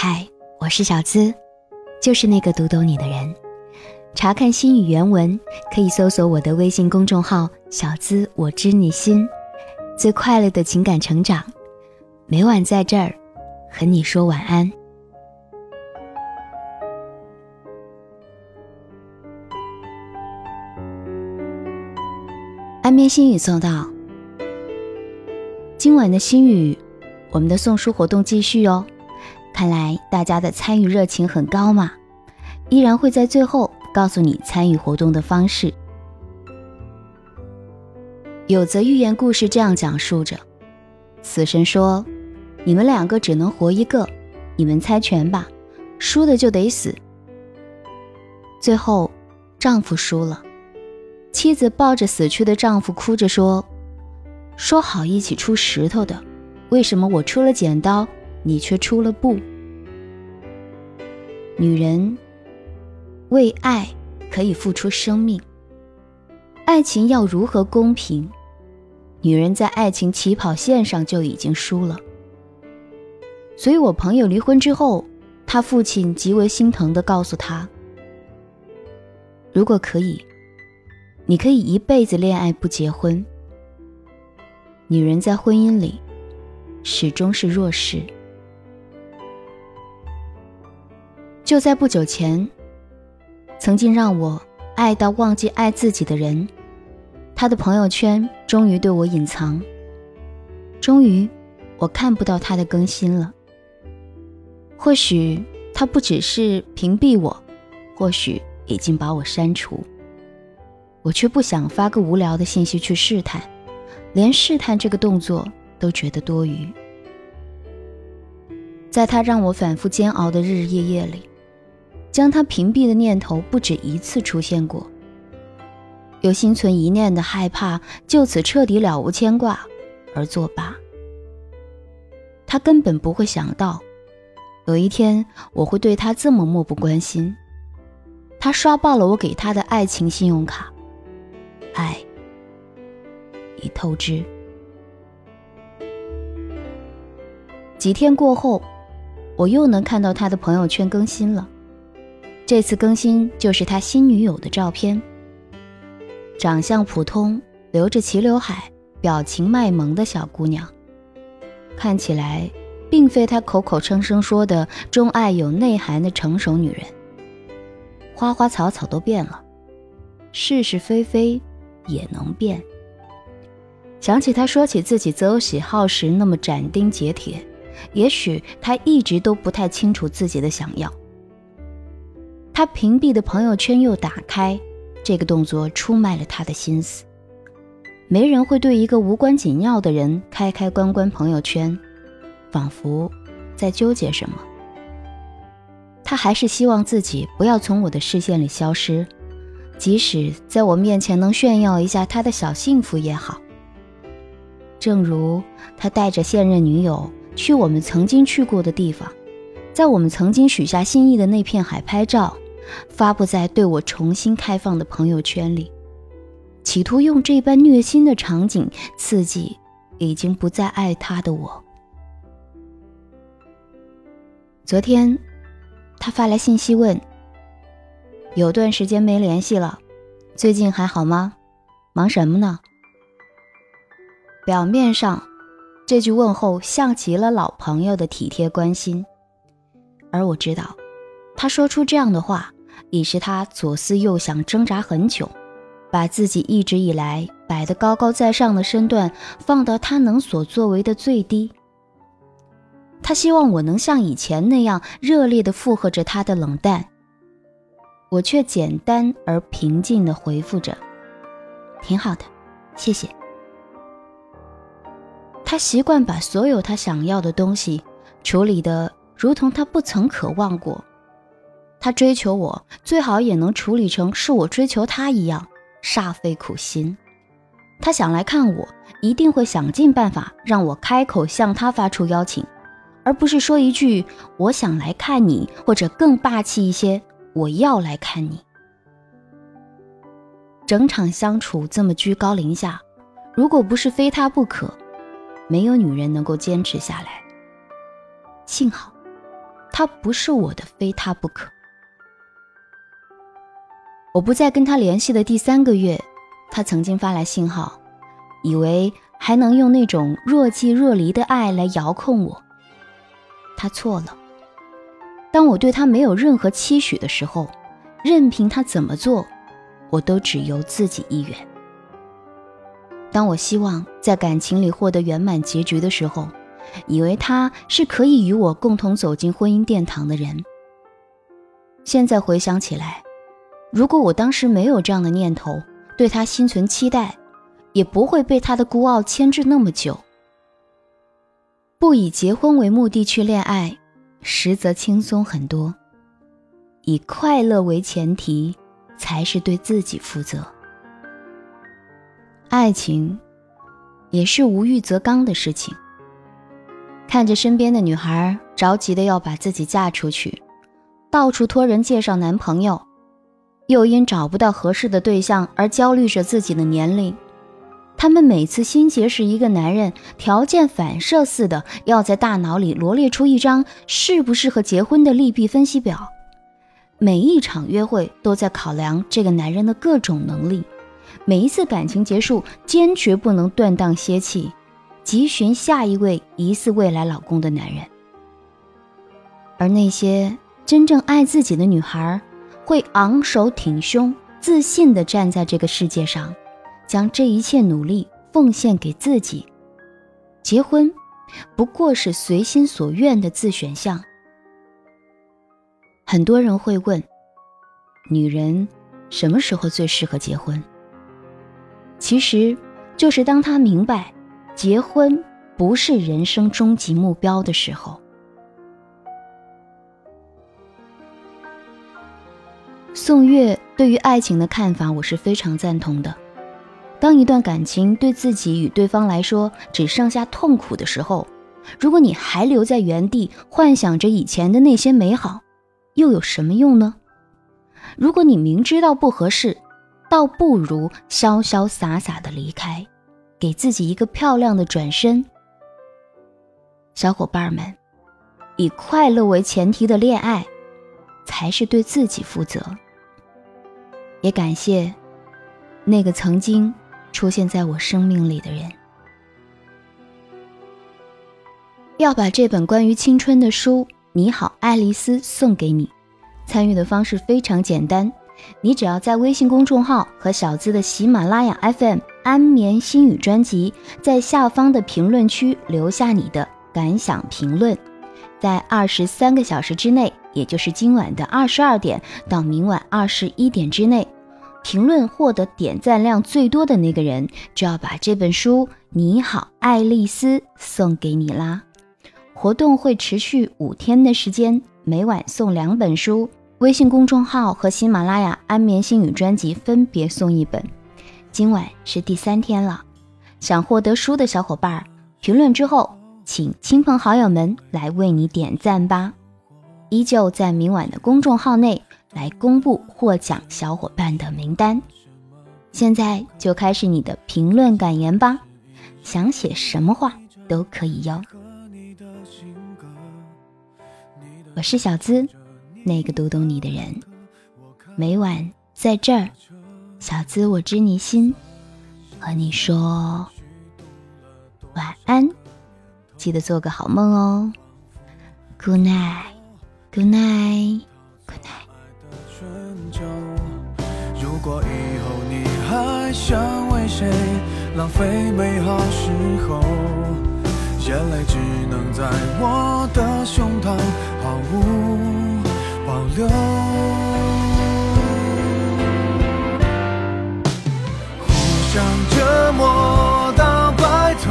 嗨，我是小资，就是那个读懂你的人。查看心语原文，可以搜索我的微信公众号“小资我知你心”，最快乐的情感成长，每晚在这儿和你说晚安。安眠心语送到，今晚的心语，我们的送书活动继续哦。看来大家的参与热情很高嘛，依然会在最后。告诉你参与活动的方式。有则寓言故事这样讲述着：死神说：“你们两个只能活一个，你们猜拳吧，输的就得死。”最后，丈夫输了，妻子抱着死去的丈夫哭着说：“说好一起出石头的，为什么我出了剪刀，你却出了布？”女人。为爱可以付出生命，爱情要如何公平？女人在爱情起跑线上就已经输了。所以我朋友离婚之后，他父亲极为心疼地告诉他：“如果可以，你可以一辈子恋爱不结婚。女人在婚姻里始终是弱势。”就在不久前。曾经让我爱到忘记爱自己的人，他的朋友圈终于对我隐藏。终于，我看不到他的更新了。或许他不只是屏蔽我，或许已经把我删除。我却不想发个无聊的信息去试探，连试探这个动作都觉得多余。在他让我反复煎熬的日日夜夜里。将他屏蔽的念头不止一次出现过，有心存一念的害怕就此彻底了无牵挂而作罢。他根本不会想到，有一天我会对他这么漠不关心。他刷爆了我给他的爱情信用卡，爱已透支。几天过后，我又能看到他的朋友圈更新了。这次更新就是他新女友的照片，长相普通，留着齐刘海，表情卖萌的小姑娘，看起来并非他口口声声说的钟爱有内涵的成熟女人。花花草草都变了，是是非非也能变。想起他说起自己择偶喜好时那么斩钉截铁，也许他一直都不太清楚自己的想要。他屏蔽的朋友圈又打开，这个动作出卖了他的心思。没人会对一个无关紧要的人开开关关朋友圈，仿佛在纠结什么。他还是希望自己不要从我的视线里消失，即使在我面前能炫耀一下他的小幸福也好。正如他带着现任女友去我们曾经去过的地方，在我们曾经许下心意的那片海拍照。发布在对我重新开放的朋友圈里，企图用这般虐心的场景刺激已经不再爱他的我。昨天，他发来信息问：“有段时间没联系了，最近还好吗？忙什么呢？”表面上，这句问候像极了老朋友的体贴关心，而我知道，他说出这样的话。已是他左思右想、挣扎很久，把自己一直以来摆得高高在上的身段放到他能所作为的最低。他希望我能像以前那样热烈地附和着他的冷淡，我却简单而平静地回复着：“挺好的，谢谢。”他习惯把所有他想要的东西处理得如同他不曾渴望过。他追求我，最好也能处理成是我追求他一样，煞费苦心。他想来看我，一定会想尽办法让我开口向他发出邀请，而不是说一句“我想来看你”，或者更霸气一些“我要来看你”。整场相处这么居高临下，如果不是非他不可，没有女人能够坚持下来。幸好。他不是我的，非他不可。我不再跟他联系的第三个月，他曾经发来信号，以为还能用那种若即若离的爱来遥控我。他错了。当我对他没有任何期许的时候，任凭他怎么做，我都只由自己意愿。当我希望在感情里获得圆满结局的时候，以为他是可以与我共同走进婚姻殿堂的人。现在回想起来，如果我当时没有这样的念头，对他心存期待，也不会被他的孤傲牵制那么久。不以结婚为目的去恋爱，实则轻松很多。以快乐为前提，才是对自己负责。爱情，也是无欲则刚的事情。看着身边的女孩着急的要把自己嫁出去，到处托人介绍男朋友，又因找不到合适的对象而焦虑着自己的年龄。他们每次心结识一个男人，条件反射似的要在大脑里罗列出一张适不适合结婚的利弊分析表。每一场约会都在考量这个男人的各种能力。每一次感情结束，坚决不能断档歇气，急寻下一位疑似未来老公的男人。而那些真正爱自己的女孩，会昂首挺胸，自信地站在这个世界上，将这一切努力奉献给自己。结婚，不过是随心所愿的自选项。很多人会问：女人什么时候最适合结婚？其实，就是当她明白，结婚不是人生终极目标的时候。宋月对于爱情的看法，我是非常赞同的。当一段感情对自己与对方来说只剩下痛苦的时候，如果你还留在原地幻想着以前的那些美好，又有什么用呢？如果你明知道不合适，倒不如潇潇洒洒的离开，给自己一个漂亮的转身。小伙伴们，以快乐为前提的恋爱，才是对自己负责。也感谢那个曾经出现在我生命里的人。要把这本关于青春的书《你好，爱丽丝》送给你，参与的方式非常简单。你只要在微信公众号和小资的喜马拉雅 FM 安眠心语专辑，在下方的评论区留下你的感想评论，在二十三个小时之内，也就是今晚的二十二点到明晚二十一点之内，评论获得点赞量最多的那个人，就要把这本书《你好，爱丽丝》送给你啦！活动会持续五天的时间，每晚送两本书。微信公众号和喜马拉雅安眠心语专辑分别送一本，今晚是第三天了。想获得书的小伙伴，评论之后请亲朋好友们来为你点赞吧。依旧在明晚的公众号内来公布获奖小伙伴的名单。现在就开始你的评论感言吧，想写什么话都可以哟。我是小资。那个读懂你的人，每晚在这儿，小资我知你心，和你说晚安，记得做个好梦哦。Good night night，Good night。如果以后你还想为谁浪费美好时候，眼泪只能在我的胸膛毫无。保留，互相折磨到白头，